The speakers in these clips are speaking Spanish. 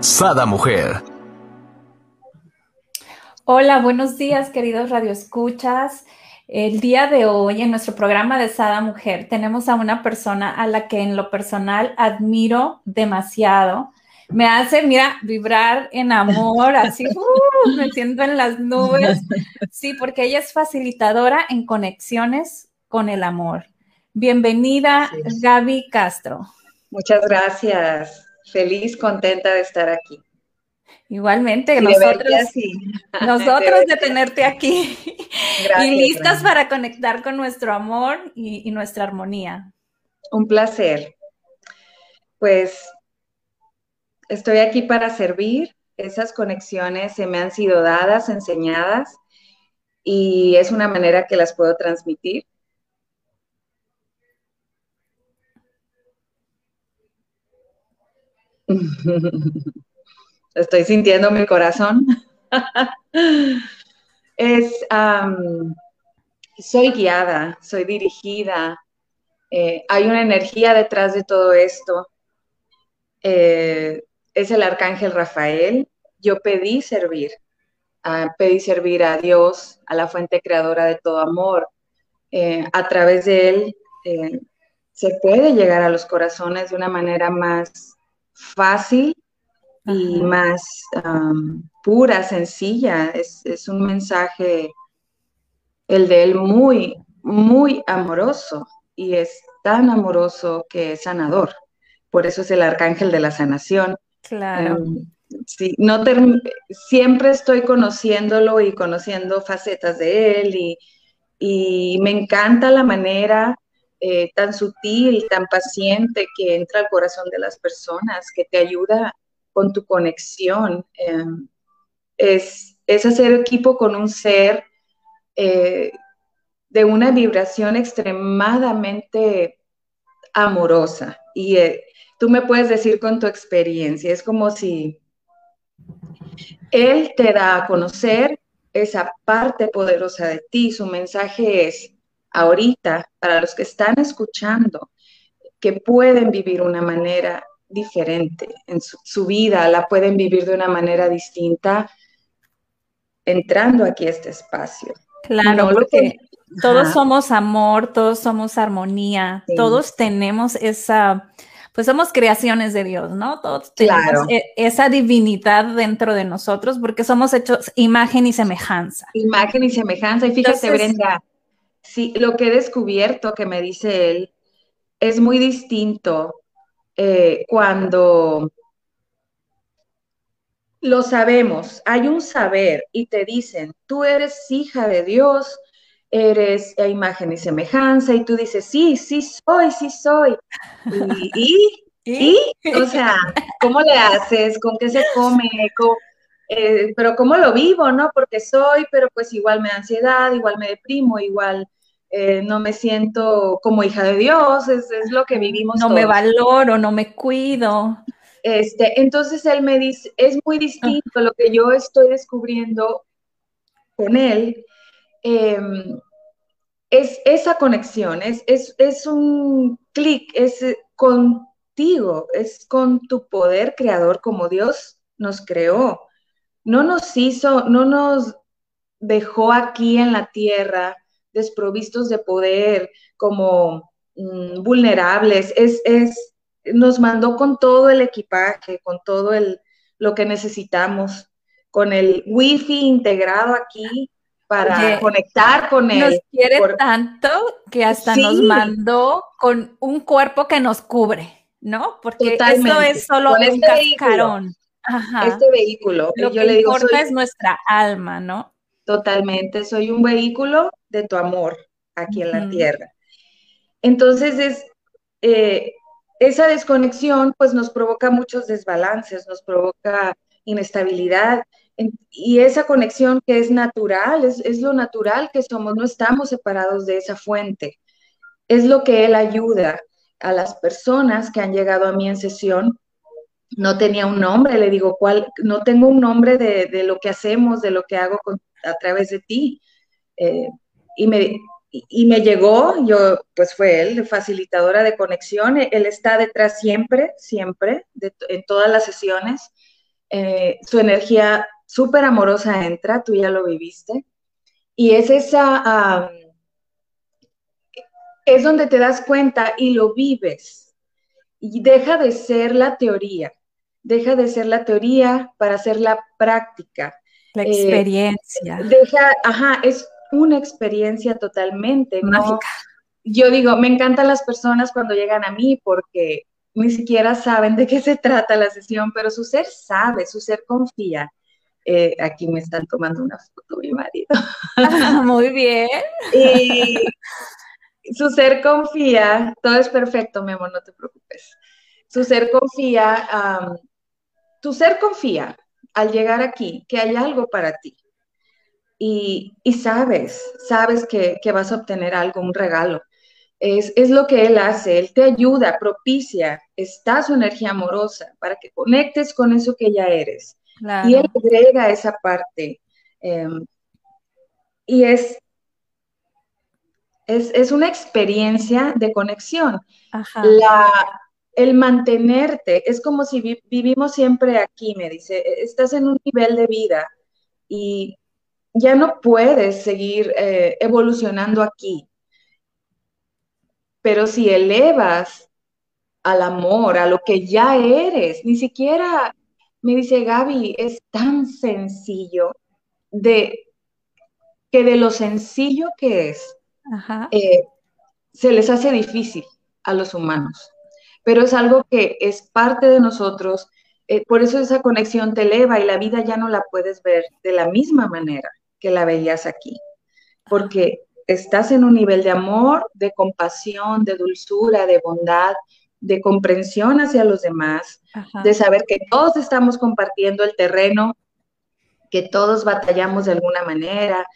Sada Mujer. Hola, buenos días, queridos radioescuchas. El día de hoy, en nuestro programa de Sada Mujer, tenemos a una persona a la que en lo personal admiro demasiado. Me hace, mira, vibrar en amor, así, uh, me siento en las nubes. Sí, porque ella es facilitadora en conexiones con el amor. Bienvenida, Gaby Castro. Muchas gracias feliz, contenta de estar aquí. Igualmente, nosotros, nosotros de, tenerte aquí y listas para conectar con nuestro amor y, y nuestra armonía. Un placer. Pues estoy aquí para servir. Esas conexiones se me han sido dadas, enseñadas, y es una manera que las puedo transmitir. Estoy sintiendo mi corazón. es, soy guiada, soy dirigida. Eh, hay una energía detrás de todo esto. Eh, es el arcángel Rafael. Yo pedí servir. Pedí servir a Dios, a la fuente creadora de todo amor. Eh, a través de él se puede llegar a los corazones de una manera más fácil y más pura, sencilla. Es, un mensaje, el de él, muy, muy amoroso y es tan amoroso que es sanador. Por eso es el arcángel de la sanación. Claro. sí, no siempre estoy conociéndolo y conociendo facetas de él y, y me encanta la manera eh, tan sutil, tan paciente que entra al corazón de las personas, que te ayuda con tu conexión. Em, es, hacer equipo con un ser eh, de una vibración extremadamente amorosa. Y eh, tú me puedes decir con tu experiencia, es como si él te da a conocer esa parte poderosa de ti. Su mensaje es, ahorita, para los que están escuchando, que pueden vivir una manera diferente en su, vida, la pueden vivir de una manera distinta entrando aquí a este espacio. Claro, porque todos somos amor, todos somos armonía, todos tenemos esa, pues somos creaciones de Dios, ¿no? Todos tenemos e, esa divinidad dentro de nosotros porque somos hechos imagen y semejanza. Imagen y semejanza. Y fíjate, Brenda, Sí, lo que he descubierto que me dice él es muy distinto eh, cuando lo sabemos, hay un saber y te dicen, tú eres hija de Dios, eres a imagen y semejanza, y tú dices, sí, sí soy, sí soy. Y, y, o sea, ¿cómo le haces? ¿Con qué se come? Eh, pero ¿cómo lo vivo, no? Porque soy, pero pues igual me da ansiedad, igual me deprimo, igual eh, no me siento como hija de Dios, es, lo que vivimos. No me valoro, no me cuido. Este, entonces él me dice, es muy distinto lo que yo estoy descubriendo con él. Em, es esa conexión, es, es, es un clic, es contigo, es con tu poder creador como Dios nos creó no nos hizo, no nos dejó aquí en la tierra desprovistos de poder, como mm, vulnerables, es, es, nos mandó con todo el equipaje, con todo el, lo que necesitamos, con el wifi integrado aquí para conectar con él. Nos quiere tanto que hasta nos mandó con un cuerpo que nos cubre, ¿no? Porque eso es solo un este cascarón este vehículo. Lo que le digo, importa es nuestra alma, ¿no? Totalmente, soy un vehículo de tu amor aquí en la tierra. Entonces es eh, esa desconexión pues nos provoca muchos desbalances, nos provoca inestabilidad, y esa conexión que es natural, es, es, lo natural que somos, no estamos separados de esa fuente. Es lo que Él ayuda a las personas que han llegado a mí en sesión. No tenía un nombre, le digo, ¿cuál? No tengo un nombre de, de lo que hacemos, de lo que hago a través de ti. Eh, y, me, y me llegó, yo, pues fue él, facilitadora de conexión. Él está detrás siempre, siempre, en todas las sesiones. Eh, su energía súper amorosa entra, tú ya lo viviste. Y es esa, es donde te das cuenta y lo vives. Y deja de ser la teoría, deja de ser la teoría para hacer la práctica. La eh, experiencia. deja, ajá, es una experiencia totalmente. Mágica. Yo digo, me encantan las personas cuando llegan a mí porque ni siquiera saben de qué se trata la sesión, pero su ser sabe, su ser confía. Eh, aquí me están tomando una foto mi marido. muy bien. y su ser confía, todo es perfecto, mi amor, no te preocupes. Su ser confía, tu ser confía al llegar aquí que hay algo para ti. Y, sabes, sabes que, vas a obtener algo, un regalo. Es, es, lo que Él hace, Él te ayuda, propicia, está su energía amorosa para que conectes con eso que ya eres. Y él agrega esa parte. Em, y es, es, una experiencia de conexión. El mantenerte, es como si vivimos siempre aquí, me dice, e, estás en un nivel de vida y ya no puedes seguir eh, evolucionando aquí. Pero si elevas al amor, a lo que ya eres, ni siquiera me dice Gaby, es tan sencillo de que de lo sencillo que es, eh, se les hace difícil a los humanos, pero es algo que es parte de nosotros, eh, por eso esa conexión te eleva y la vida ya no la puedes ver de la misma manera que la veías aquí, porque estás en un nivel de amor, de compasión, de dulzura, de bondad, de comprensión hacia los demás, de saber que todos estamos compartiendo el terreno, que todos batallamos de alguna manera.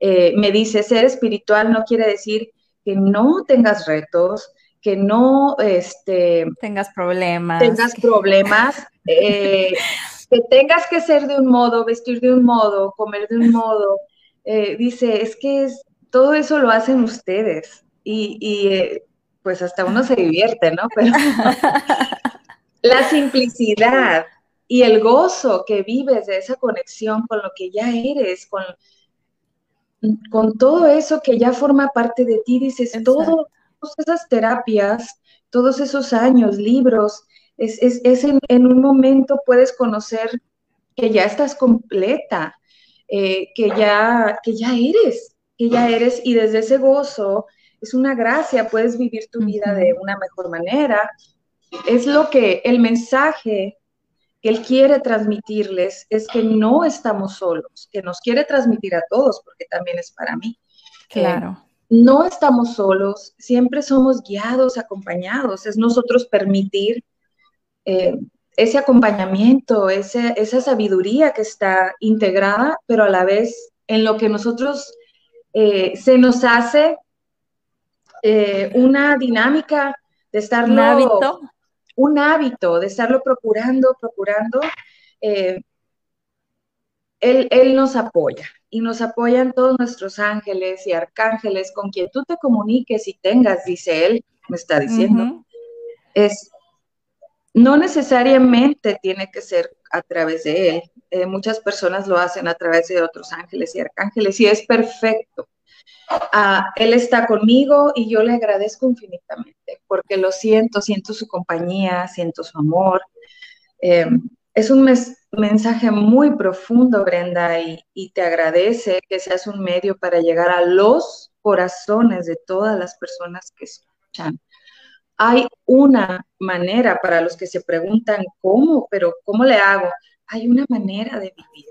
Eh, me dice, ser espiritual no quiere decir que no tengas retos, que no este, tengas problemas. Tengas problemas, eh, que tengas que ser de un modo, vestir de un modo, comer de un modo. Eh, dice, es que es, todo eso lo hacen ustedes. Y, y pues hasta uno se divierte, ¿no? Pero la simplicidad y el gozo que vives de esa conexión con lo que ya eres, con, con todo eso que ya forma parte de ti, dices, todo, todas esas terapias, todos esos años, libros, es, en, un momento puedes conocer que ya estás completa, eh, que, ya, que ya eres, que ya eres, y desde ese gozo es una gracia, puedes vivir tu vida de una mejor manera. Es lo que el mensaje que él quiere transmitirles es que no estamos solos, que nos quiere transmitir a todos, porque también es para mí. Claro. No estamos solos, siempre somos guiados, acompañados, es nosotros permitir eh, ese acompañamiento, esa sabiduría que está integrada, pero a la vez en lo que nosotros eh, se nos hace eh, una dinámica de estarlo... Un hábito. Un hábito de estarlo procurando, procurando. Eh, él, él, nos apoya y nos apoyan todos nuestros ángeles y arcángeles con quien tú te comuniques y tengas, dice él, me está diciendo. Es no necesariamente tiene que ser a través de él. Eh, muchas personas lo hacen a través de otros ángeles y arcángeles y es perfecto. Ah, él está conmigo y yo le agradezco infinitamente porque lo siento, siento su compañía, siento su amor. Eh, es un mensaje muy profundo, Brenda, y, y, te agradece que seas un medio para llegar a los corazones de todas las personas que escuchan. Hay una manera para los que se preguntan cómo, pero ¿cómo le hago? Hay una manera de vivir.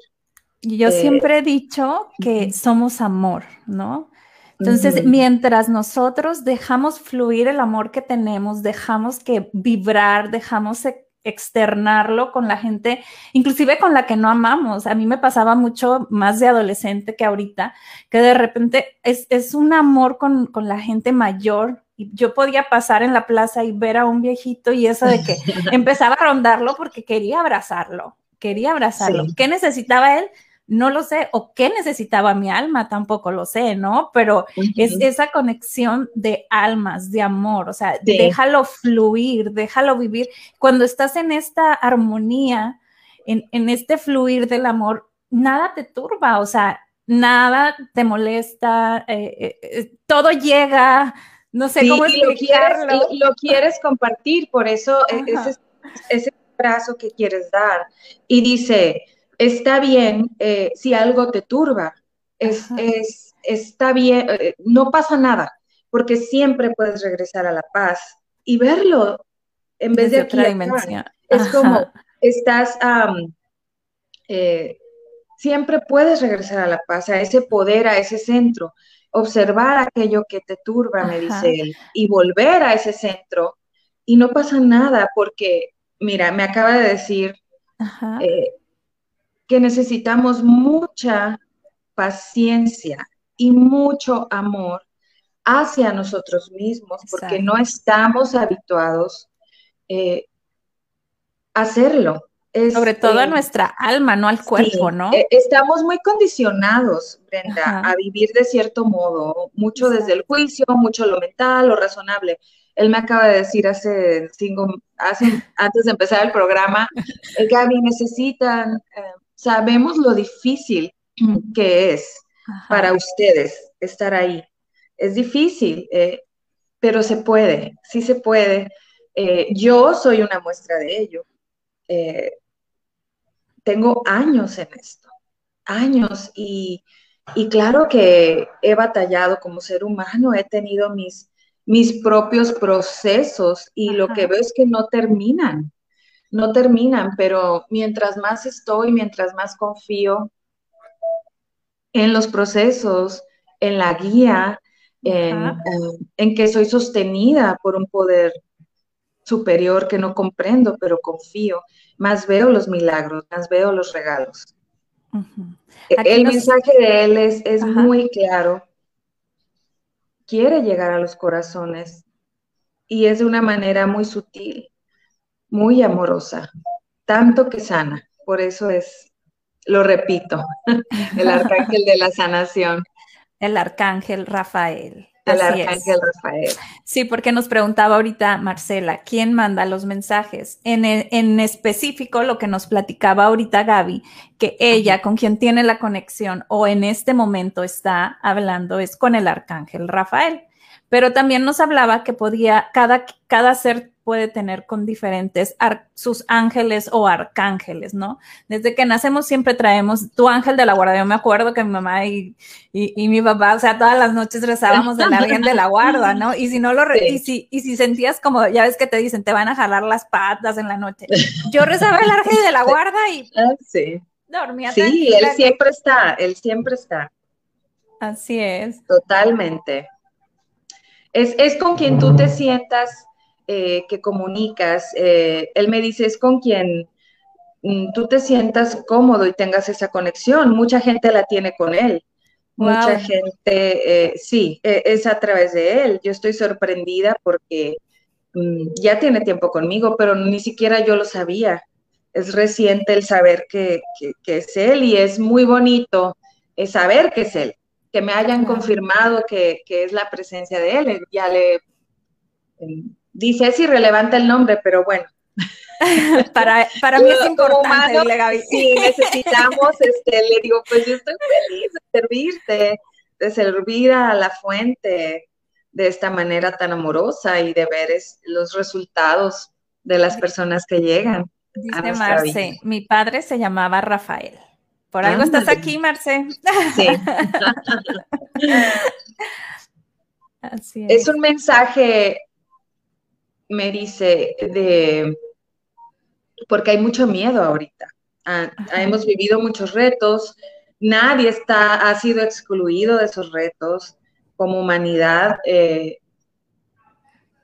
Yo eh, siempre he dicho que somos amor, ¿no? Entonces, mientras nosotros dejamos fluir el amor que tenemos, dejamos que vibrar, dejamos externarlo con la gente, inclusive con la que no amamos. A mí me pasaba mucho más de adolescente que ahorita, que de repente es, es un amor con, con, la gente mayor. Y yo podía pasar en la plaza y ver a un viejito y eso de que empezaba a rondarlo porque quería abrazarlo, quería abrazarlo. ¿Qué necesitaba él? No lo sé, o qué necesitaba mi alma, tampoco lo sé, ¿no? Pero es esa conexión de almas, de amor, o sea, déjalo fluir, déjalo vivir. Cuando estás en esta armonía, en, este fluir del amor, nada te turba, o sea, nada te molesta, eh, eh, eh, todo llega, no sé cómo explicarlo. Lo lo quieres compartir, por eso e, ese, ese brazo que quieres dar. Y dice, está bien eh, si algo te turba, es, está bien, eh, no pasa nada, porque siempre puedes regresar a la paz y verlo en vez de otra dimensión. Es como estás, eh, siempre puedes regresar a la paz, a ese poder, a ese centro, observar aquello que te turba, me dice él, y volver a ese centro y no pasa nada porque, mira, me acaba de decir, que necesitamos mucha paciencia y mucho amor hacia nosotros mismos, porque no estamos habituados eh, a hacerlo. Sobre todo a nuestra alma, no al cuerpo, ¿no? Eh, estamos muy condicionados, Brenda, a vivir de cierto modo, mucho desde el juicio, mucho lo mental, lo razonable. Él me acaba de decir hace cinco, hace, antes de empezar el programa, eh, Gaby, necesitan sabemos lo difícil que es para ustedes estar ahí. Es difícil, eh, pero se puede, sí se puede. Eh, yo soy una muestra de ello. Eh, tengo años en esto, años, y, claro que he batallado como ser humano, he tenido mis, mis propios procesos y lo que veo es que no terminan no terminan, pero mientras más estoy, mientras más confío en los procesos, en la guía, en, eh, en, que soy sostenida por un poder superior que no comprendo, pero confío, más veo los milagros, más veo los regalos. E, el mensaje de él es, es muy claro. Quiere llegar a los corazones y es de una manera muy sutil muy amorosa, tanto que sana. Por eso es, lo repito, el arcángel de la sanación. El arcángel Rafael. El arcángel Rafael. Sí, porque nos preguntaba ahorita Marcela, ¿quién manda los mensajes? En, en específico, lo que nos platicaba ahorita Gaby, que ella con quien tiene la conexión o en este momento está hablando es con el arcángel Rafael. Pero también nos hablaba que podía, cada, cada ser puede tener con diferentes sus ángeles o arcángeles, ¿no? Desde que nacemos siempre traemos tu ángel de la guarda. Yo me acuerdo que mi mamá y, y, mi papá, o sea, todas las noches rezábamos del ángel de la guarda, ¿no? Y si no lo, y, si, y si sentías como, ya ves que te dicen, te van a jalar las patas en la noche. Yo rezaba el ángel de la guarda y ah, sí. dormía. Sí, él siempre está, él siempre está. Así es. Totalmente. Es, es con quien tú te sientas eh, que comunicas, eh, él me dice, es con quien mm, tú te sientas cómodo y tengas esa conexión. Mucha gente la tiene con él. Mucha gente, eh, sí, e, es a través de él. Yo estoy sorprendida porque mm, ya tiene tiempo conmigo, pero ni siquiera yo lo sabía. Es reciente el saber que, es él y es muy bonito saber que es él, que me hayan confirmado que, que, es la presencia de él. Ya le em, Dice, es irrelevante el nombre, pero bueno. para, para mí es importante, humano, Si necesitamos, este, le digo, pues yo estoy feliz de servirte, de servir a la fuente de esta manera tan amorosa y de ver los resultados de las personas que llegan. Dice Marce, mi padre se llamaba Rafael. Por algo estás aquí, Marce. Sí. Así es. es un mensaje me dice de, porque hay mucho miedo ahorita. Ah, hemos vivido muchos retos, nadie está, ha sido excluido de esos retos como humanidad, eh,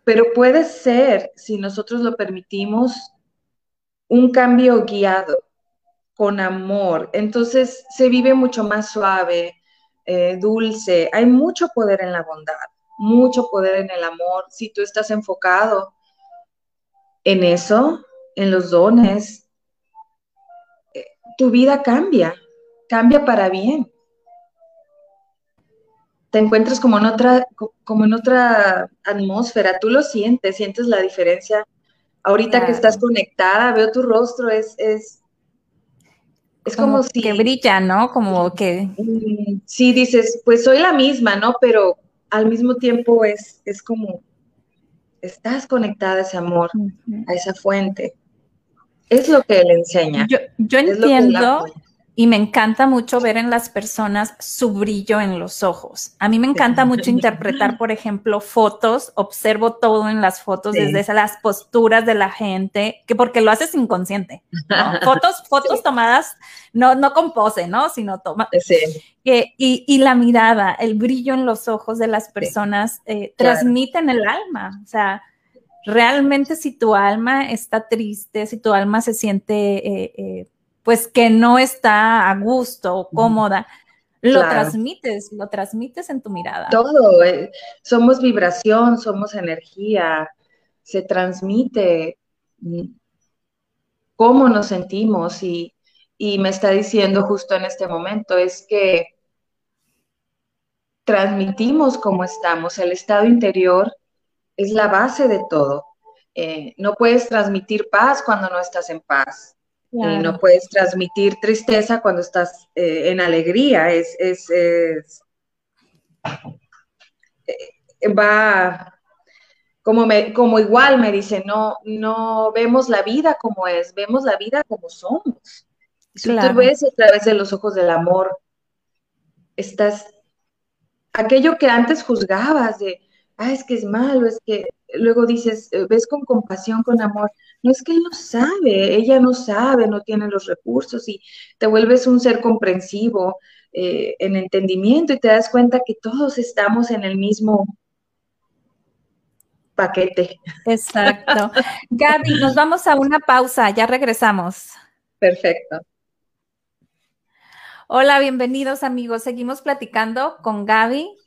pero puede ser, si nosotros lo permitimos, un cambio guiado, con amor. Entonces se vive mucho más suave, eh, dulce. Hay mucho poder en la bondad, mucho poder en el amor. Si tú estás enfocado en eso, en los dones, eh, tu vida cambia, cambia para bien. Te encuentras como en otra, como en otra atmósfera, tú lo sientes, sientes la diferencia. Ahorita que estás conectada, veo tu rostro, es, es, es como, si... Que brilla, ¿no? Como que... Mm, sí, dices, pues soy la misma, ¿no? Pero al mismo tiempo es, es como, estás conectada a ese amor, a esa fuente. Es lo que él enseña. Yo, yo entiendo y me encanta mucho ver en las personas su brillo en los ojos. A mí me encanta mucho interpretar, por ejemplo, fotos, observo todo en las fotos, desde las posturas de la gente, que porque lo haces inconsciente. Fotos, fotos tomadas, no, no con pose, ¿no? Sino toma. y, la mirada, el brillo en los ojos de las personas eh, transmiten el alma. O sea, realmente si tu alma está triste, si tu alma se siente... Eh, eh, pues que no está a gusto o cómoda, lo transmites, lo transmites en tu mirada. Todo, eh, somos vibración, somos energía, se transmite mm, cómo nos sentimos y, y me está diciendo justo en este momento es que transmitimos cómo estamos, el estado interior es la base de todo. Eh, no puedes transmitir paz cuando no estás en paz y no puedes transmitir tristeza cuando estás eh, en alegría. Es, es, es eh, va como, me, como igual me dice, no, no vemos la vida como es, vemos la vida como somos. Si tú ves a través de los ojos del amor, estás, aquello que antes juzgabas de, ah, es que es malo, es que luego dices, eh, ves con compasión, con amor, no es que él no sabe, ella no sabe, no tiene los recursos y te vuelves un ser comprensivo eh, en entendimiento y te das cuenta que todos estamos en el mismo paquete. Exacto. Gaby, nos vamos a una pausa, ya regresamos. Perfecto. Hola, bienvenidos amigos. Seguimos platicando con Gaby,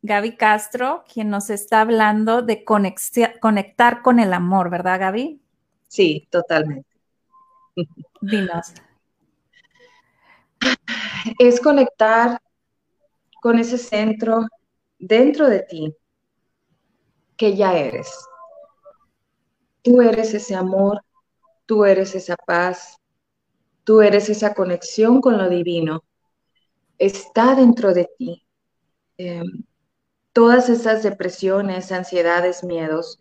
Gaby Castro, quien nos está hablando de conectar con el amor, ¿verdad, Gaby? Sí, totalmente. Dinos. Es conectar con ese centro dentro de ti que ya eres. Tú eres ese amor, tú eres esa paz, tú eres esa conexión con lo divino. Está dentro de ti. Em, todas esas depresiones, ansiedades, miedos,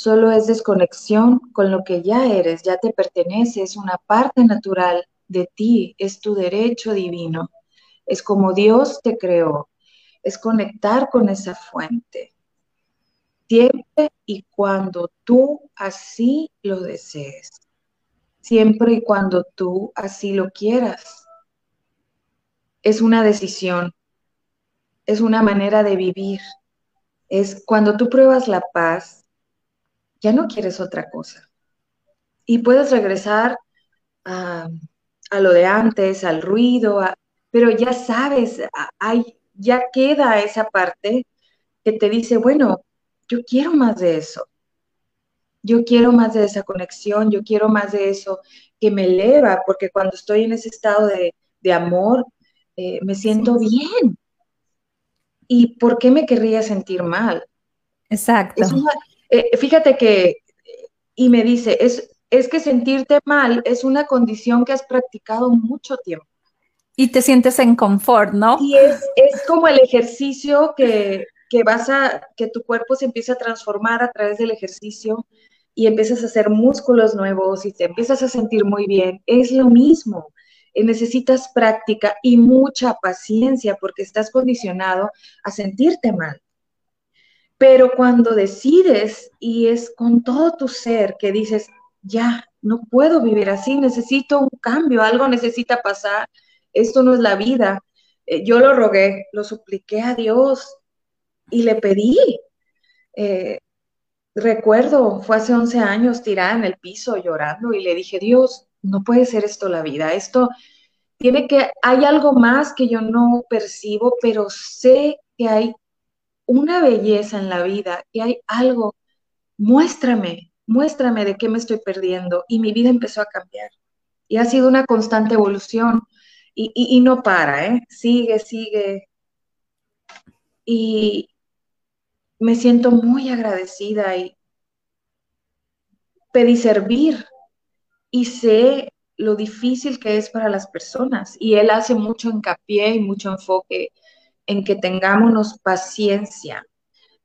Solo es desconexión con lo que ya eres, ya te pertenece, es una parte natural de ti, es tu derecho divino, es como Dios te creó, es conectar con esa fuente. Siempre y cuando tú así lo desees, siempre y cuando tú así lo quieras. Es una decisión, es una manera de vivir. Es cuando tú pruebas la paz, ya no quieres otra cosa. Y puedes regresar a, lo de antes, al ruido, pero ya sabes, hay, ya queda esa parte que te dice, bueno, yo quiero más de eso. Yo quiero más de esa conexión, yo quiero más de eso que me eleva, porque cuando estoy en ese estado de, amor, eh, me siento bien. ¿Y por qué me querría sentir mal? Exacto. Eh, fíjate que, y me dice, es, es que sentirte mal es una condición que has practicado mucho tiempo. Y te sientes en confort, ¿no? Y es, es como el ejercicio que, que vas a, que tu cuerpo se empieza a transformar a través del ejercicio y empiezas a hacer músculos nuevos y te empiezas a sentir muy bien. Es lo mismo. Eh, necesitas práctica y mucha paciencia porque estás condicionado a sentirte mal. Pero cuando decides y es con todo tu ser que dices, ya, no puedo vivir así, necesito un cambio, algo necesita pasar, esto no es la vida. Eh, yo lo rogué, lo supliqué a Dios y le pedí. Eh, recuerdo, fue hace 11 años tirada en el piso llorando y le dije, Dios, no puede ser esto la vida, esto tiene que, hay algo más que yo no percibo, pero sé que hay una belleza en la vida, que hay algo, muéstrame, muéstrame de qué me estoy perdiendo. Y mi vida empezó a cambiar. Y ha sido una constante evolución y, y no para, ¿eh? Sigue, sigue. Y me siento muy agradecida y pedí servir y sé lo difícil que es para las personas. Y él hace mucho hincapié y mucho enfoque en que tengamos paciencia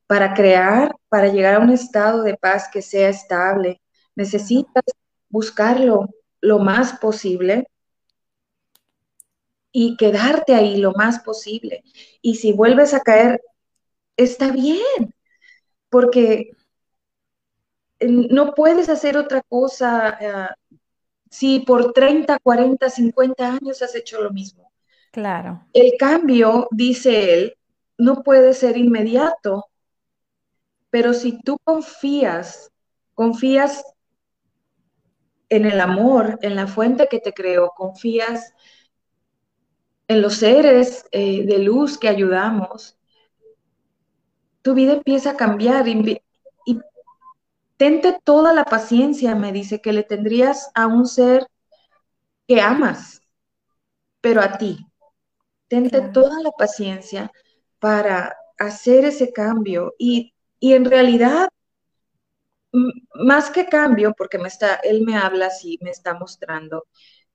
para crear, para llegar a un estado de paz que sea estable. Necesitas buscarlo lo más posible y quedarte ahí lo más posible. Y si vuelves a caer, está bien, porque no puedes hacer otra cosa eh, si por 30, 40, 50 años has hecho lo mismo. Claro. El cambio, dice él, no puede ser inmediato, pero si tú confías, confías en el amor, en la fuente que te creó, confías en los seres eh, de luz que ayudamos, tu vida empieza a cambiar y, y tente toda la paciencia, me dice, que le tendrías a un ser que amas, pero a ti. Tente toda la paciencia para hacer ese cambio y, y en realidad, más que cambio, porque me está, él me habla así, me está mostrando,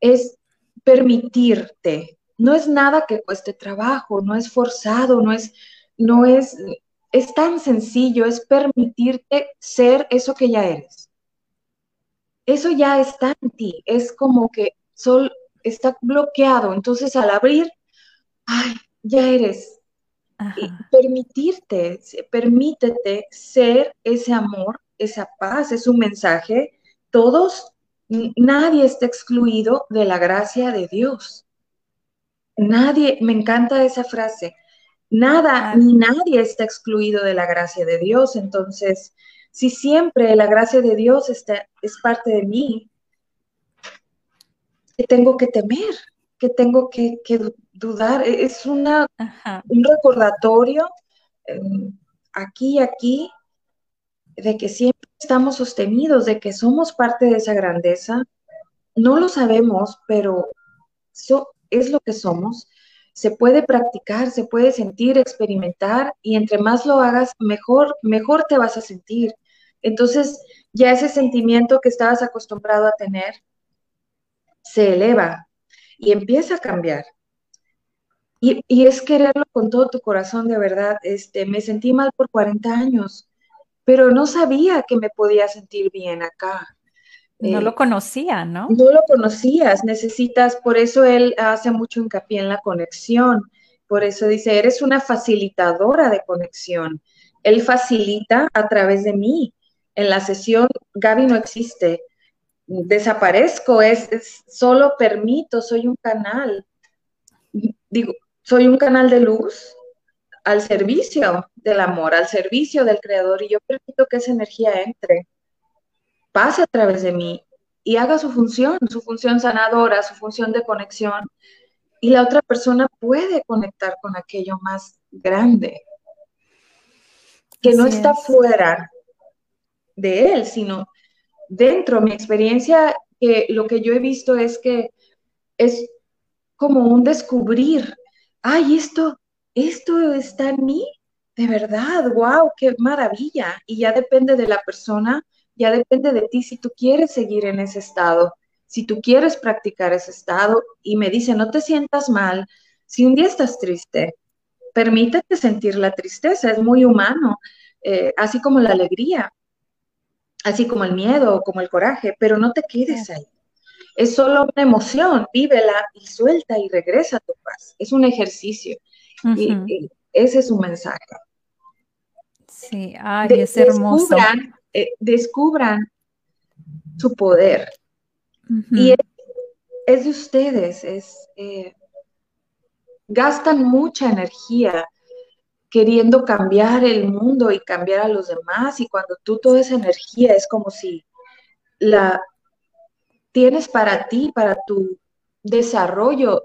es permitirte. No es nada que cueste trabajo, no es forzado, no es, no es, es tan sencillo, es permitirte ser eso que ya eres. Eso ya está en ti, es como que sol está bloqueado, entonces al abrir, ay, ya eres. Permitirte, permítete ser ese amor, esa paz, es un mensaje. Todos, nadie está excluido de la gracia de Dios. Nadie, me encanta esa frase, Nada ni nadie está excluido de la gracia de Dios. Entonces, si siempre la gracia de Dios está, es parte de mí, que tengo que temer, que tengo que, dudar. E, es una, un recordatorio em, aquí y aquí de que siempre estamos sostenidos, de que somos parte de esa grandeza. No lo sabemos, pero eso es lo que somos se puede practicar, se puede sentir, experimentar y entre más lo hagas, mejor, mejor te vas a sentir. Entonces, ya ese sentimiento que estabas acostumbrado a tener se eleva y empieza a cambiar. Y, es quererlo con todo tu corazón, de verdad. Este, me sentí mal por 40 años, pero no sabía que me podía sentir bien acá. No eh, lo conocía, ¿no? No lo conocías, necesitas, por eso él hace mucho hincapié en la conexión, por eso dice, eres una facilitadora de conexión. Él facilita a través de mí. En la sesión, Gaby no existe, desaparezco, es, es solo permito, soy un canal. Digo, soy un canal de luz al servicio del amor, al servicio del creador, y yo permito que esa energía entre pase a través de mí y haga su función, su función sanadora, su función de conexión. Y la otra persona puede conectar con aquello más grande, que no está fuera de él, sino dentro. Mi experiencia, que lo que yo he visto es que es como un descubrir, ay, esto, esto está en mí, de verdad, wow, qué maravilla. Y ya depende de la persona ya depende de ti si tú quieres seguir en ese estado, si tú quieres practicar ese estado y me dice, no te sientas mal, si un día estás triste, permítete sentir la tristeza, es muy humano, eh, así como la alegría, así como el miedo o como el coraje, pero no te quedes ahí. Es solo una emoción, vívela y suelta y regresa a tu paz. Es un ejercicio. y, ese es un mensaje. Sí, ay, es hermoso. Eh, descubran su poder. Y es, de ustedes, es, eh, gastan mucha energía queriendo cambiar el mundo y cambiar a los demás y cuando tú toda esa energía es como si la tienes para ti, para tu desarrollo.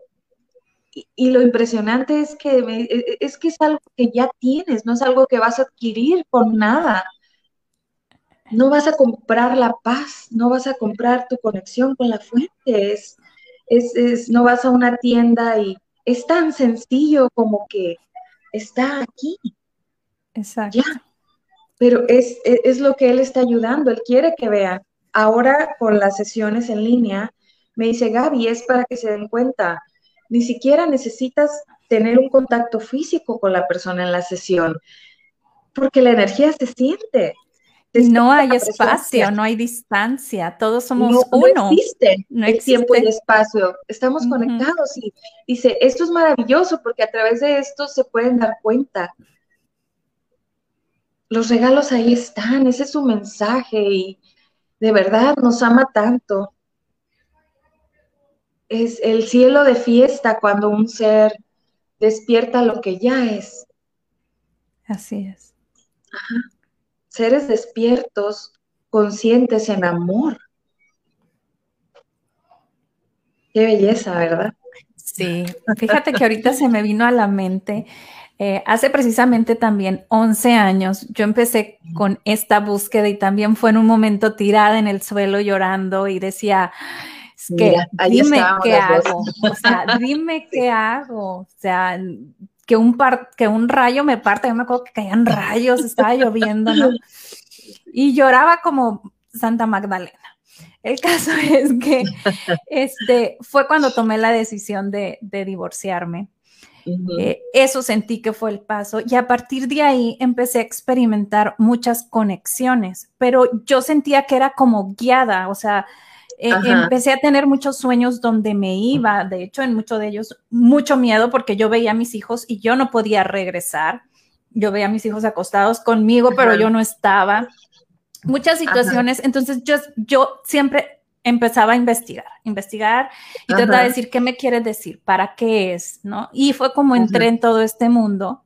Y, lo impresionante es que, e, e, es que es algo que ya tienes, no es algo que vas a adquirir con nada. No vas a comprar la paz, no vas a comprar tu conexión con la fuente, es, es, no vas a una tienda y es tan sencillo como que está aquí. Exacto. Ya. Pero es, es, lo que él está ayudando, él quiere que vean. Ahora con las sesiones en línea, me dice Gaby, es para que se den cuenta, ni siquiera necesitas tener un contacto físico con la persona en la sesión, porque la energía se siente. No hay espacio, no hay distancia, todos somos uno. No existe no el tiempo y espacio, estamos conectados y dice, esto es maravilloso porque a través de esto se pueden dar cuenta. Los regalos ahí están, ese es su mensaje y de verdad nos ama tanto es el cielo de fiesta cuando un ser despierta lo que ya es. Así es. Seres despiertos, conscientes en amor. Qué belleza, ¿verdad? Sí, fíjate que ahorita se me vino a la mente, eh, hace precisamente también 11 años, yo empecé con esta búsqueda y también fue en un momento tirada en el suelo llorando y decía, que dime qué hago, o sea, dime qué hago, o sea, que un, par, que un rayo me parte, yo me acuerdo que caían rayos, estaba lloviendo, ¿no? Y lloraba como Santa Magdalena. El caso es que este, fue cuando tomé la decisión de, divorciarme. Eh, eso sentí que fue el paso y a partir de ahí empecé a experimentar muchas conexiones, pero yo sentía que era como guiada, o sea, eh, empecé a tener muchos sueños donde me iba, de hecho en muchos de ellos mucho miedo porque yo veía a mis hijos y yo no podía regresar. Yo veía a mis hijos acostados conmigo, pero yo no estaba. Muchas situaciones, entonces yo, yo siempre empezaba a investigar, investigar y tratar de decir qué me quiere decir, para qué es, ¿no? Y fue como entré en todo este mundo.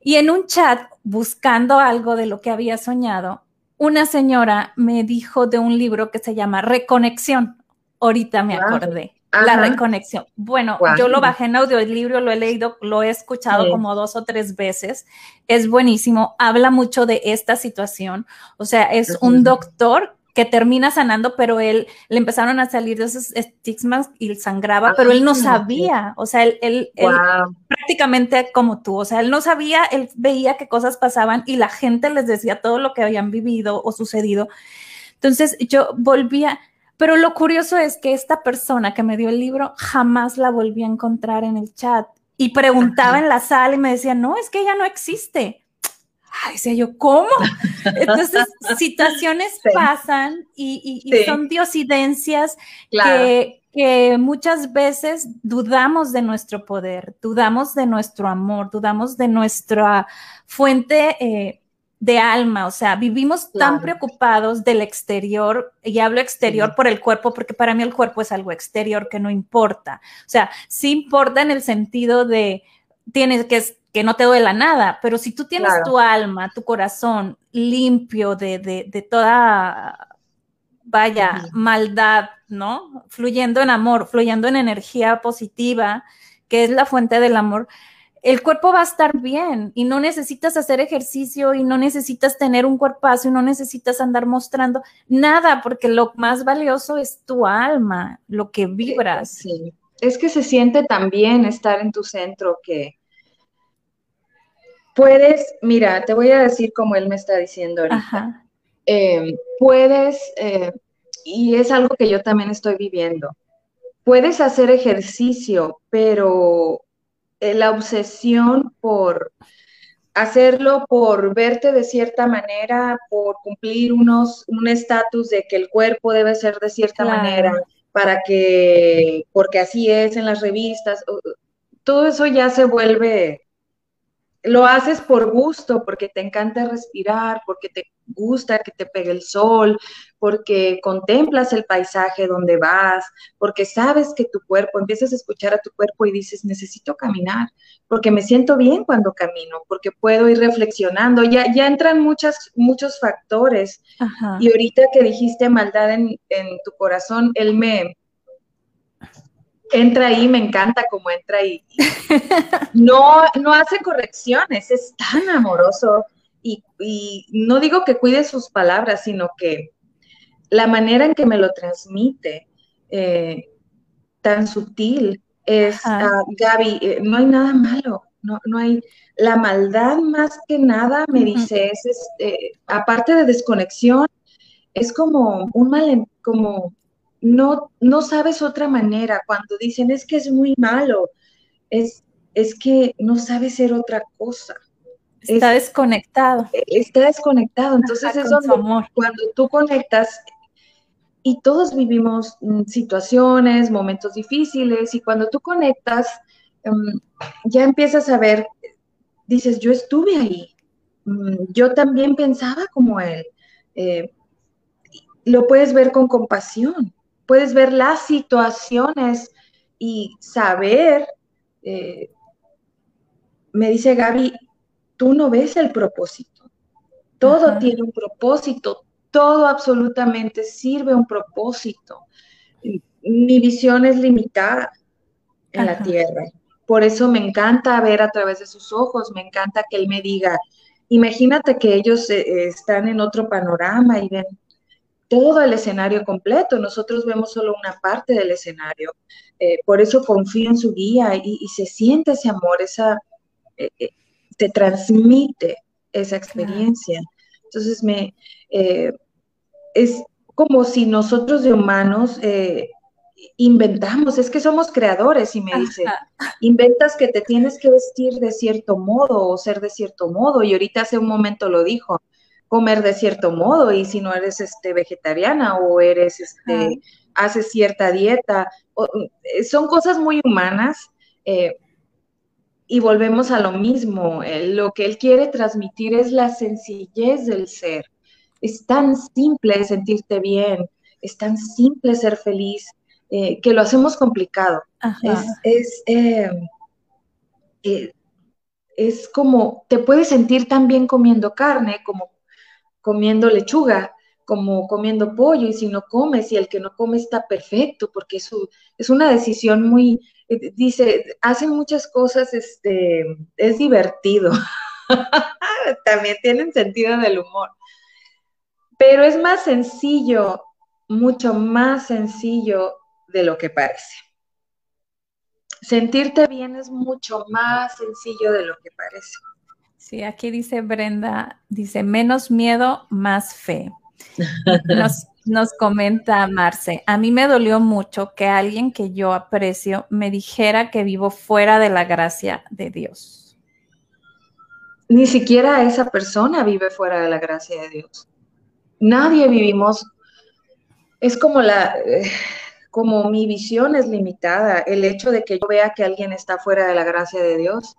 Y en un chat, buscando algo de lo que había soñado, una señora me dijo de un libro que se llama Reconexión. Ahorita me acordé. La reconexión. Bueno, yo lo bajé en audiolibro, lo he leído, lo he escuchado como dos o tres veces. Es buenísimo. Habla mucho de esta situación. O sea, es un doctor que termina sanando, pero él le empezaron a salir de esos estigmas y sangraba, pero él no sabía, o sea, él, él, prácticamente como tú, o sea, él no sabía, él veía que cosas pasaban y la gente les decía todo lo que habían vivido o sucedido. Entonces yo volvía, pero lo curioso es que esta persona que me dio el libro jamás la volví a encontrar en el chat y preguntaba en la sala y me decía, no, es que ella no existe. Ay, decía yo, ¿cómo? Entonces, situaciones pasan y, son diosidencias que, muchas veces dudamos de nuestro poder, dudamos de nuestro amor, dudamos de nuestra fuente eh, de alma, o sea, vivimos tan preocupados del exterior, y hablo exterior por el cuerpo, porque para mí el cuerpo es algo exterior que no importa, o sea, sí importa en el sentido de, tienes que que no te duela nada, pero si tú tienes tu alma, tu corazón limpio de, de, toda, vaya, maldad, ¿no? Fluyendo en amor, fluyendo en energía positiva, que es la fuente del amor, el cuerpo va a estar bien y no necesitas hacer ejercicio y no necesitas tener un cuerpazo y no necesitas andar mostrando nada, porque lo más valioso es tu alma, lo que vibras. Sí. Es que se siente tan bien estar en tu centro que puedes, mira, te voy a decir como él me está diciendo ahorita. Em, puedes, eh, y es algo que yo también estoy viviendo, puedes hacer ejercicio, pero eh, la obsesión por hacerlo, por verte de cierta manera, por cumplir unos, un estatus de que el cuerpo debe ser de cierta manera, para que, porque así es en las revistas, todo eso ya se vuelve lo haces por gusto, porque te encanta respirar, porque te gusta que te pegue el sol, porque contemplas el paisaje donde vas, porque sabes que tu cuerpo, empiezas a escuchar a tu cuerpo y dices, necesito caminar, porque me siento bien cuando camino, porque puedo ir reflexionando. Ya, ya entran muchas, muchos factores. Y ahorita que dijiste maldad en, en tu corazón, él me, entra ahí, me encanta como entra ahí. No, no hace correcciones, es tan amoroso. Y, no digo que cuide sus palabras, sino que la manera en que me lo transmite, eh, tan sutil, es, uh, Gaby, eh, no hay nada malo, no, no hay, la maldad más que nada, me dice, es, este, aparte de desconexión, es como un mal, como no, no sabes otra manera. Cuando dicen es que es muy malo, es, es que no sabes ser otra cosa. Está desconectado. E, está desconectado. Entonces es donde cuando tú conectas y todos vivimos mm, situaciones, momentos difíciles y cuando tú conectas, em, ya empiezas a ver, dices, yo estuve ahí, mm, yo también pensaba como él. Eh, lo puedes ver con compasión puedes ver las situaciones y saber, eh, me dice Gaby, tú no ves el propósito. Todo tiene un propósito, todo absolutamente sirve un propósito. Mi visión es limitada en la tierra. Por eso me encanta ver a través de sus ojos, me encanta que él me diga, imagínate que ellos eh, están en otro panorama y ven todo el escenario completo, nosotros vemos solo una parte del escenario. Eh, por eso confío en su guía y, se siente ese amor, esa, eh, eh, te transmite esa experiencia. Entonces, me, es como si nosotros de humanos inventamos, es que somos creadores y me dice, inventas que te tienes que vestir de cierto modo o ser de cierto modo y ahorita hace un momento lo dijo, comer de cierto modo y si no eres este, vegetariana o eres, este, haces cierta dieta. Eh, son cosas muy humanas eh, y volvemos a lo mismo. Eh, lo que él quiere transmitir es la sencillez del ser. Es tan simple sentirte bien, es tan simple ser feliz, que lo hacemos complicado. Es, es como, te puedes sentir tan bien comiendo carne como comiendo lechuga, como comiendo pollo, y si no comes, y el que no come está perfecto, porque es una decisión muy, eh, dice, hacen muchas cosas, este, es divertido. También tienen sentido del humor. Pero es más sencillo, mucho más sencillo de lo que parece. Sentirte bien es mucho más sencillo de lo que parece. Sí, aquí dice Brenda, dice, menos miedo, más fe. Nos, nos, comenta Marce, a mí me dolió mucho que alguien que yo aprecio me dijera que vivo fuera de la gracia de Dios. Ni siquiera esa persona vive fuera de la gracia de Dios. Nadie vivimos, es como la, eh, como mi visión es limitada, el hecho de que yo vea que alguien está fuera de la gracia de Dios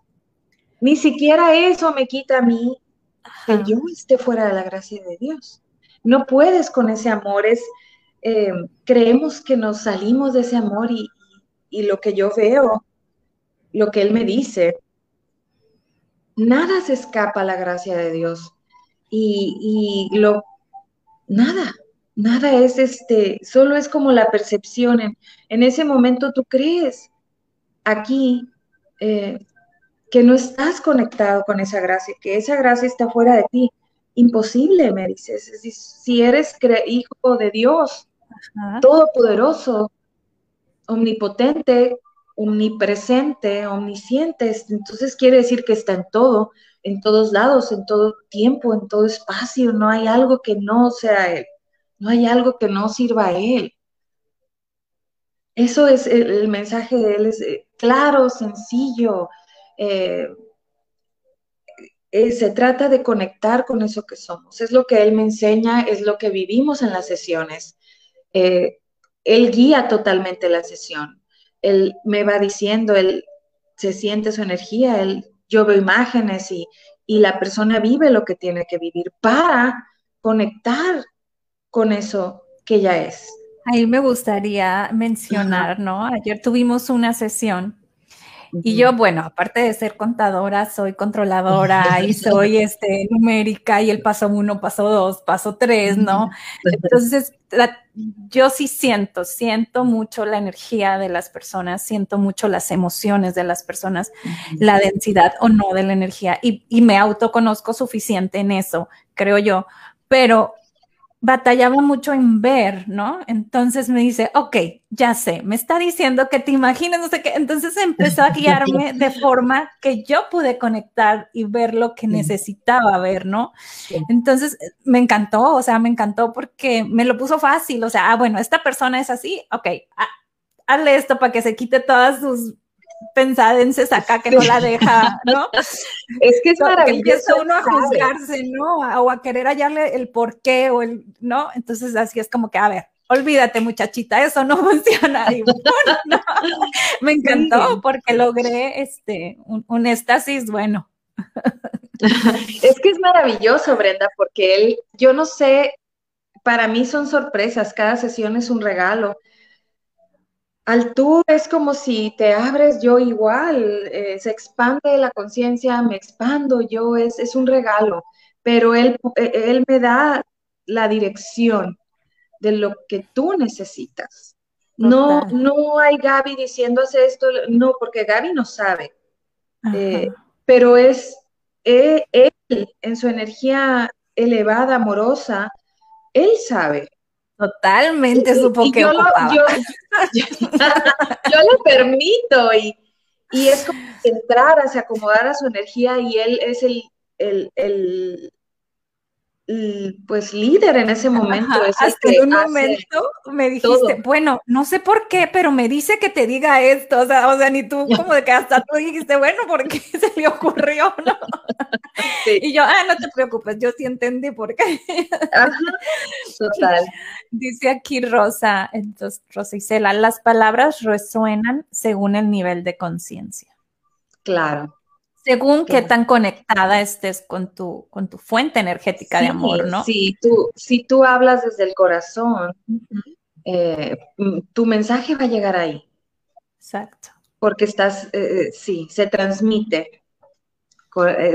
ni siquiera eso me quita a mí que yo esté fuera de la gracia de Dios. No puedes con ese amor, es, eh, creemos que nos salimos de ese amor y, lo que yo veo, lo que Él me dice, nada se escapa a la gracia de Dios. Y, lo, nada, nada es este, solo es como la percepción. En, en ese momento tú crees, aquí, eh, que no estás conectado con esa gracia, que esa gracia está fuera de ti. Imposible, me dices. Si eres hijo de Dios, todopoderoso, omnipotente, omnipresente, omnisciente, entonces quiere decir que está en todo, en todos lados, en todo tiempo, en todo espacio. No hay algo que no sea Él. No hay algo que no sirva a Él. Eso es el mensaje de Él, es eh, claro, sencillo, eh, eh, se trata de conectar con eso que somos. Es lo que él me enseña, es lo que vivimos en las sesiones. Eh, él guía totalmente la sesión. Él me va diciendo, él se siente su energía, él yo veo imágenes y, y la persona vive lo que tiene que vivir para conectar con eso que ya es. Ahí me gustaría mencionar, ¿no? Ayer tuvimos una sesión y yo, bueno, aparte de ser contadora, soy controladora y soy este, numérica y el paso uno, paso dos, paso tres, ¿no? Entonces, yo sí siento, siento mucho la energía de las personas, siento mucho las emociones de las personas, la densidad o no de la energía y, y me autoconozco suficiente en eso, creo yo, pero batallaba mucho en ver, ¿no? Entonces me dice, ok, ya sé, me está diciendo que te imagines, no sé qué. Entonces empezó a guiarme de forma que yo pude conectar y ver lo que necesitaba ver, ¿no? Entonces me encantó, o sea, me encantó porque me lo puso fácil, o sea, ah, bueno, esta persona es así, ok, ah, hazle esto para que se quite todas sus pensadenses acá que no la deja, ¿no? Es que es maravilloso. Empieza uno a juzgarse, ¿no? O a querer hallarle el por qué o el, ¿no? Entonces así es como que, a ver, olvídate muchachita, eso no funciona. Y, no, me encantó porque logré este, un, un éxtasis bueno. Es que es maravilloso, Brenda, porque él, yo no sé, para mí son sorpresas, cada sesión es un regalo al tú es como si te abres yo igual, eh, se expande la conciencia, me expando yo, es, es un regalo, pero él, eh, él me da la dirección de lo que tú necesitas. No, no hay Gaby diciendo esto, no, porque Gaby no sabe, eh, pero es él en su energía elevada, amorosa, él sabe. Totalmente supo que yo, lo, yo, yo, permito y, y es como que entrara, se acomodara su energía y él es el, el, el, pues líder en ese momento. es hasta en un momento me dijiste, bueno, no sé por qué, pero me dice que te diga esto, o sea, o sea, ni tú como de que hasta tú dijiste, bueno, ¿por qué se le ocurrió? ¿no? Y yo, ah, no te preocupes, yo sí entendí por qué. total. Dice aquí Rosa, entonces Rosa Isela, las palabras resuenan según el nivel de conciencia. Claro. Según qué tan conectada estés con tu, con tu fuente energética de amor, ¿no? Sí, tú, si tú hablas desde el corazón, eh, mm, tu mensaje va a llegar ahí. Exacto. Porque estás, eh, eh, sí, se transmite.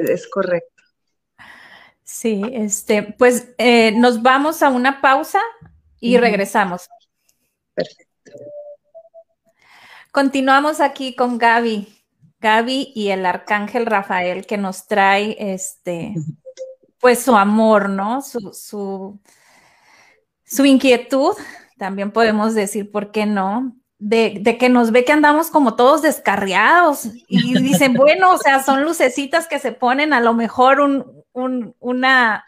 Es correcto. Sí, este, pues nos vamos a una pausa y regresamos. Perfecto. Continuamos aquí con Gaby. Gaby y el arcángel Rafael que nos trae este, pues su amor, ¿no? Su, su, inquietud, también podemos decir, ¿por qué no? De, que nos ve que andamos como todos descarriados y dicen, bueno, o sea, son lucecitas que se ponen a lo mejor un, una,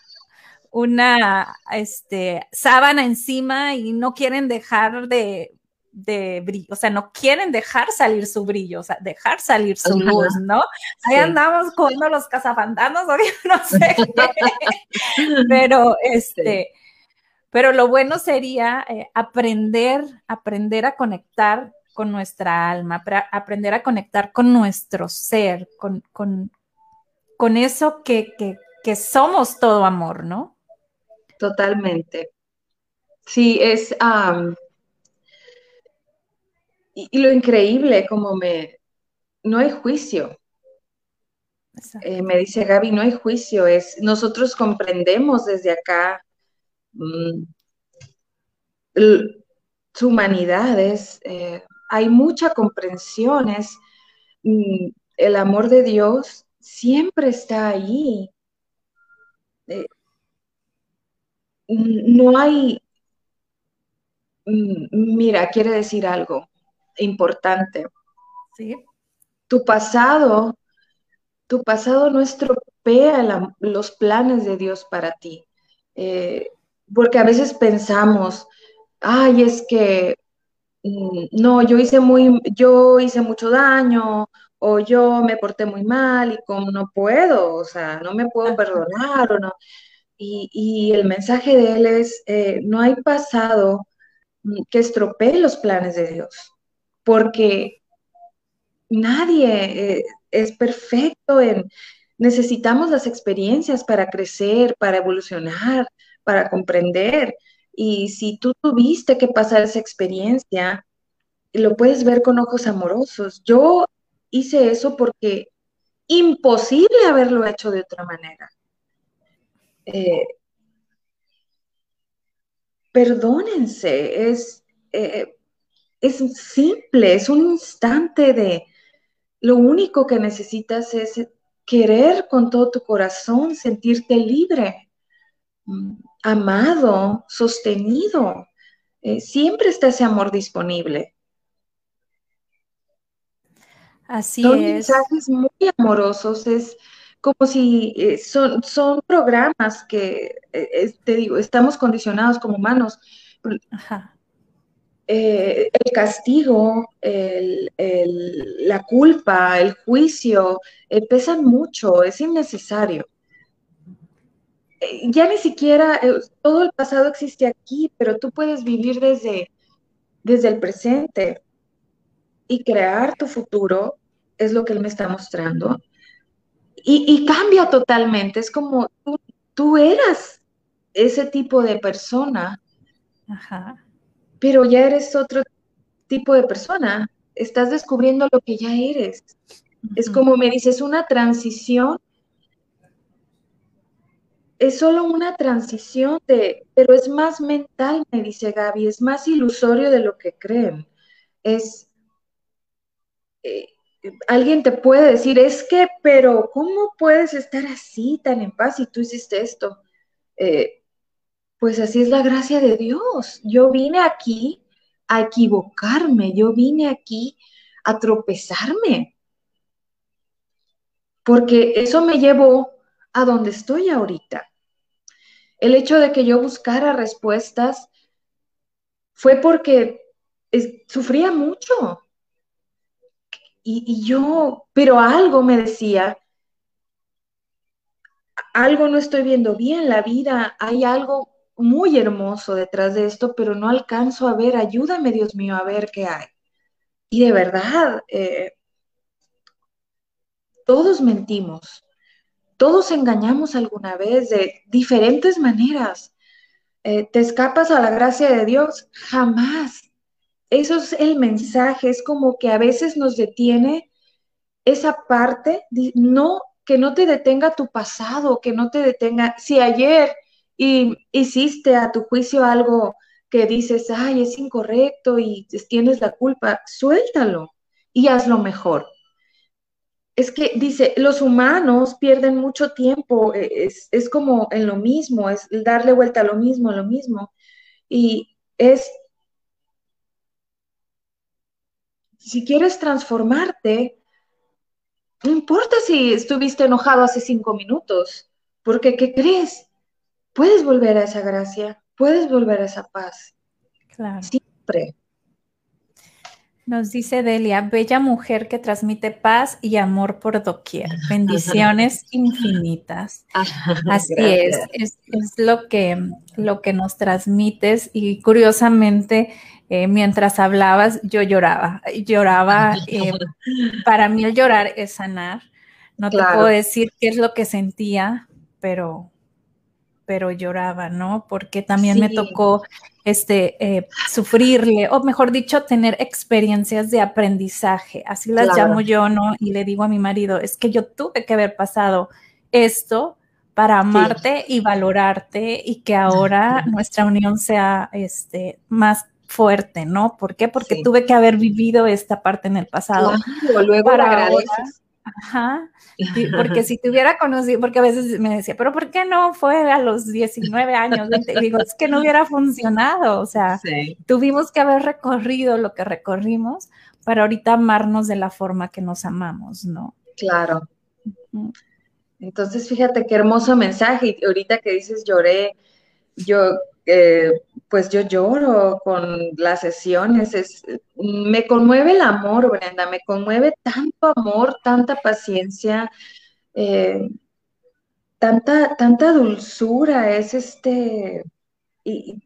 una este, sábana encima y no quieren dejar de de brillo, o sea, no quieren dejar salir su brillo, o sea, dejar salir su luz, ¿no? Ahí andamos con los cazafantanos, o no sé, pero este, pero lo bueno sería eh, aprender, aprender a conectar con nuestra alma, aprender a conectar con nuestro ser, con, con, con eso que, que, que somos todo amor, ¿no? Totalmente. Sí, es, y, lo increíble, como me, no hay juicio. Eh, me dice Gaby, no hay juicio, es, nosotros comprendemos desde acá mm, su humanidad, eh, hay mucha comprensión, es, mm, el amor de Dios siempre está ahí. Eh, no hay, mm, mira, quiere decir algo importante. Sí. Tu pasado, tu pasado no estropea los planes de Dios para ti. Eh, porque a veces pensamos, ay, es que mm, no, yo hice muy, yo hice mucho daño, o yo me porté muy mal y como no puedo, o sea, no me puedo perdonar o no. Y, el mensaje de él es, eh, no hay pasado que estropee los planes de Dios porque nadie, eh, es perfecto en, necesitamos las experiencias para crecer, para evolucionar, para comprender. Y si tú tuviste que pasar esa experiencia, lo puedes ver con ojos amorosos. Yo hice eso porque imposible haberlo hecho de otra manera. Eh, perdónense, es, eh, es simple, es un instante de lo único que necesitas es querer con todo tu corazón, sentirte libre, mm, amado, sostenido. Eh, siempre está ese amor disponible. Así Son es. mensajes muy amorosos, es como si eh, son, son programas que, eh, te digo, estamos condicionados como humanos. el castigo, la culpa, el juicio, pesan mucho, es innecesario. ya ni siquiera todo el pasado existe aquí, pero tú puedes vivir desde, desde el presente y crear tu futuro, es lo que él me está mostrando. Y, cambia totalmente, es como tú, tú, eras ese tipo de persona, pero ya eres otro tipo de persona, estás descubriendo lo que ya eres. Es como me dices, una transición es solo una transición de, pero es más mental, me dice Gaby, es más ilusorio de lo que creen. Es, eh, alguien te puede decir, es que, pero ¿cómo puedes estar así tan en paz si tú hiciste esto? Eh, pues así es la gracia de Dios. Yo vine aquí a equivocarme, yo vine aquí a tropezarme, porque eso me llevó a donde estoy ahorita. El hecho de que yo buscara respuestas fue porque sufría mucho, y, yo, pero algo me decía, algo no estoy viendo bien, la vida, hay algo muy hermoso detrás de esto, pero no alcanzo a ver, ayúdame Dios mío a ver qué hay. Y de verdad, eh, todos mentimos, todos engañamos alguna vez de diferentes maneras. Eh, ¿Te escapas a la gracia de Dios? Jamás. Eso es el mensaje, es como que a veces nos detiene esa parte, no, que no te detenga tu pasado, que no te detenga, si ayer hiciste a tu juicio algo que dices, ay, es incorrecto y tienes la culpa, suéltalo y hazlo mejor. Es que dice, los humanos pierden mucho tiempo, e, es, es como en lo mismo, es darle vuelta a lo mismo, a lo mismo. Y es si quieres transformarte, no importa si estuviste enojado hace cinco minutos, porque ¿qué crees? Puedes volver a esa gracia, puedes volver a esa paz. Claro. Siempre. Nos dice Delia, bella mujer que transmite paz y amor por doquier. Bendiciones infinitas. Así es, es, lo, que, lo que nos transmites y curiosamente eh, mientras hablabas, yo lloraba. Lloraba. Eh, para mí el llorar es sanar. No te puedo decir qué es lo que sentía, pero, pero lloraba, ¿no? Porque también me tocó este, eh, sufrirle, o mejor dicho, tener experiencias de aprendizaje. Así las llamo yo, ¿no? Y le digo a mi marido, es que yo tuve que haber pasado esto para amarte y valorarte y que ahora nuestra unión sea este, más fuerte, ¿no? ¿Por qué? Porque tuve que haber vivido esta parte en el pasado. luego para agradeces. Ajá, porque si te hubiera conocido, porque a veces me decía, pero ¿por qué no fue a los 19 años? digo, es que no hubiera funcionado, o sea, tuvimos que haber recorrido lo que recorrimos para ahorita amarnos de la forma que nos amamos, ¿no? Claro. Entonces, fíjate qué hermoso mensaje, y ahorita que dices lloré, yo eh, pues yo lloro con las sesiones, es, me conmueve el amor, Brenda, me conmueve tanto amor, tanta paciencia, eh, tanta, tanta dulzura, es este, y,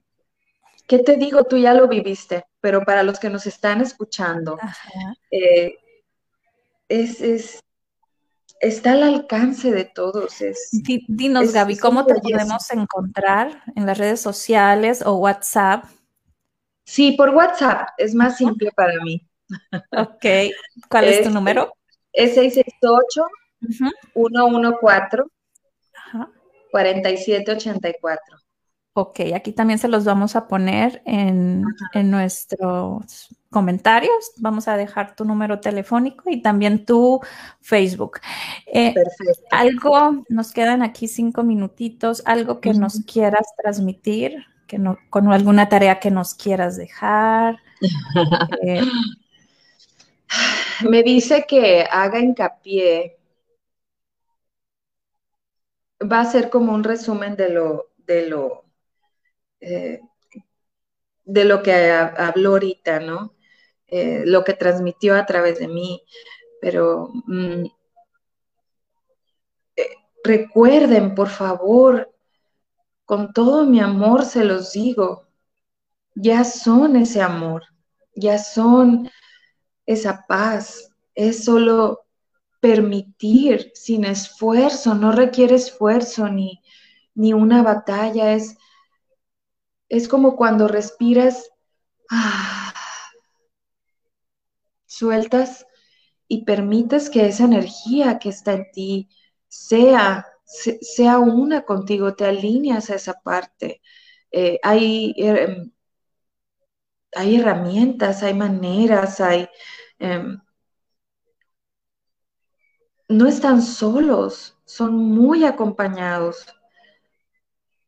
¿qué te digo? Tú ya lo viviste, pero para los que nos están escuchando, eh, es, está al alcance de todos. Dinos, Gaby, ¿cómo te podemos encontrar en las redes sociales o WhatsApp? Sí, por WhatsApp, es más simple para mí. Ok, ¿cuál es, tu número? Es 668-114-4784. Ok, aquí también se los vamos a poner en, en, nuestros comentarios. Vamos a dejar tu número telefónico y también tu Facebook. Eh, Perfecto. Algo, nos quedan aquí cinco minutitos, algo que nos quieras transmitir, que no, con alguna tarea que nos quieras dejar. Eh, Me dice que haga hincapié. Va a ser como un resumen de lo, de lo eh, de lo que habló ahorita, ¿no? Eh, lo que transmitió a través de mí, pero mm, eh, recuerden, por favor, con todo mi amor se los digo, ya son ese amor, ya son esa paz, es solo permitir sin esfuerzo, no requiere esfuerzo ni, ni una batalla, es es como cuando respiras, ah, sueltas y permites que esa energía que está en ti sea, sea una contigo, te alineas a esa parte. Eh, hay, em, hay herramientas, hay maneras, hay... Em, no están solos, son muy acompañados,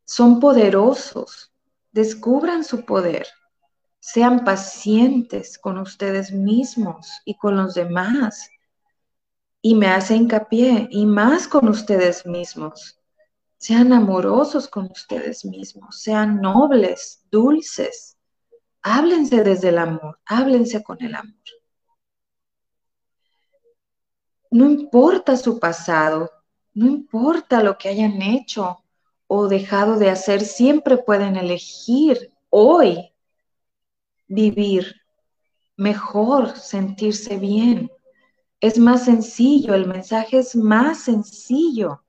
son poderosos descubran su poder, sean pacientes con ustedes mismos y con los demás. Y me hace hincapié, y más con ustedes mismos. Sean amorosos con ustedes mismos, sean nobles, dulces. Háblense desde el amor, háblense con el amor. No importa su pasado, no importa lo que hayan hecho, o dejado de hacer, siempre pueden elegir hoy vivir mejor, sentirse bien. Es más sencillo, el mensaje es más sencillo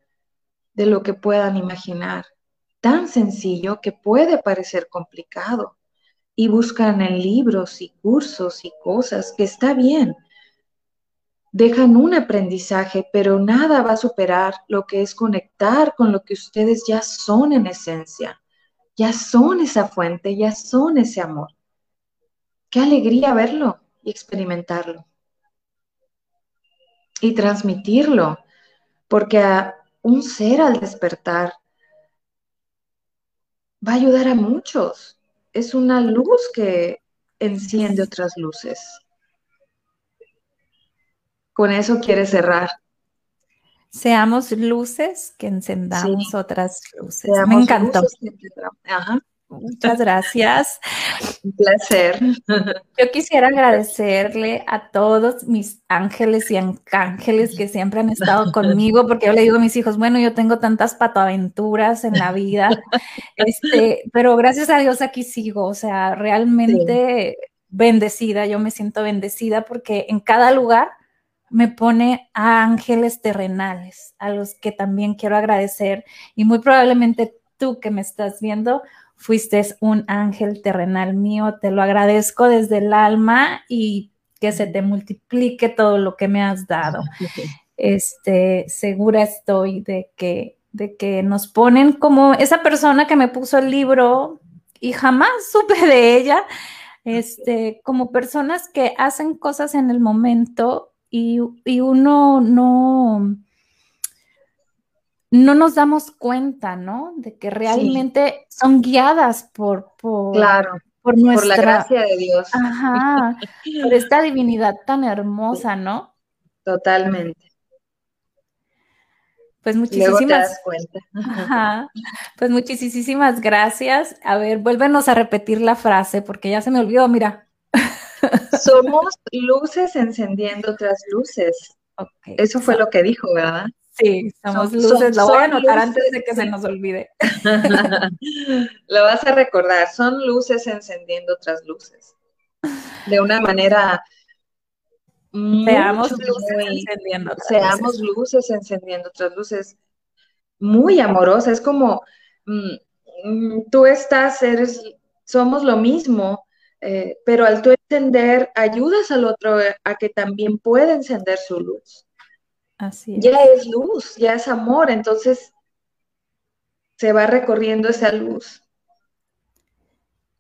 de lo que puedan imaginar. Tan sencillo que puede parecer complicado. Y buscan en libros y cursos y cosas que está bien, dejan un aprendizaje, pero nada va a superar lo que es conectar con lo que ustedes ya son en esencia. Ya son esa fuente, ya son ese amor. Qué alegría verlo y experimentarlo. Y transmitirlo, porque a un ser al despertar va a ayudar a muchos. Es una luz que enciende otras luces con eso quiere cerrar. Seamos luces que encendamos otras luces. Me encantó. Muchas gracias. Un placer. Yo quisiera agradecerle a todos mis ángeles y arcángeles que siempre han estado conmigo, porque yo le digo a mis hijos, bueno, yo tengo tantas patoaventuras en la vida, este, pero gracias a Dios aquí sigo, o sea, realmente bendecida, yo me siento bendecida porque en cada lugar me pone a ángeles terrenales, a los que también quiero agradecer. Y muy probablemente tú que me estás viendo, fuiste un ángel terrenal mío. Te lo agradezco desde el alma y que se te multiplique todo lo que me has dado. Este, segura estoy de que, de que nos ponen como esa persona que me puso el libro y jamás supe de ella, este, como personas que hacen cosas en el momento y, uno no, no nos damos cuenta, ¿no? De que realmente son guiadas por, por, claro, por nuestra... la gracia de Dios. Ajá, por esta divinidad tan hermosa, ¿no? Totalmente. Pues muchísimas. Ajá. Pues muchísimas gracias. A ver, vuélvenos a repetir la frase porque ya se me olvidó, mira. Somos luces encendiendo otras luces. Eso fue lo que dijo, ¿verdad? Sí, somos luces. lo voy a anotar antes de que se nos olvide. lo vas a recordar. Son luces encendiendo otras luces. De una manera Seamos luces encendiendo otras Seamos luces. encendiendo otras luces. Muy amorosa. Es como mm, mm, tú estás, eres, somos lo mismo, eh, pero al tú encender, ayudas al otro a que también pueda encender su luz. Así es. Ya es luz, ya es amor, entonces se va recorriendo esa luz.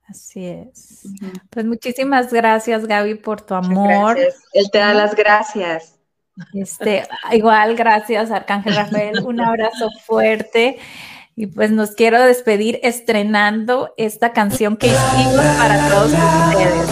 Así es. Pues muchísimas gracias, Gaby, por tu amor. Él te da las gracias. Este, igual, gracias, Arcángel Rafael. Un abrazo fuerte. Y pues nos quiero despedir estrenando esta canción que hicimos para todos ustedes.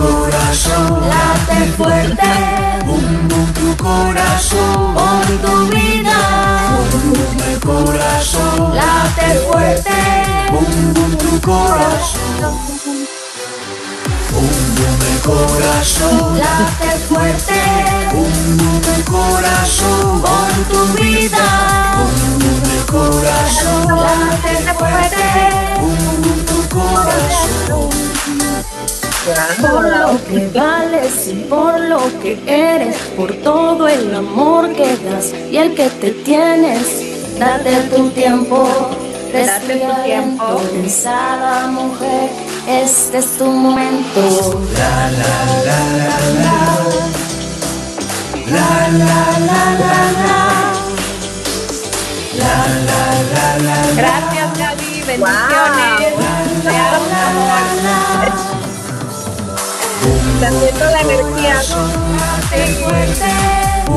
Corazón late fuerte. Bum, bum, tu corazón por tu vida. Bum, el corazón late fuerte. Bum, tu corazón. Corazón late fuerte. Bum, el corazón por tu vida. Bum, el corazón late fuerte. Bum, tu corazón. Por lo que vales y por lo que eres, por todo el amor que das y el que te tienes, date tu tiempo. Date tu tiempo. Pensada mujer, este es tu momento. La la la la la. La la la la la. La la la la. Gracias Gaby, bendiciones. Wow siento la energía.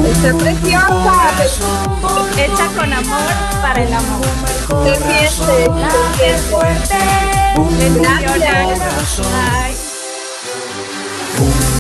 Está preciosa. Hecha con amor para el amor. Se siente, se siente. Bendiciones. Bye.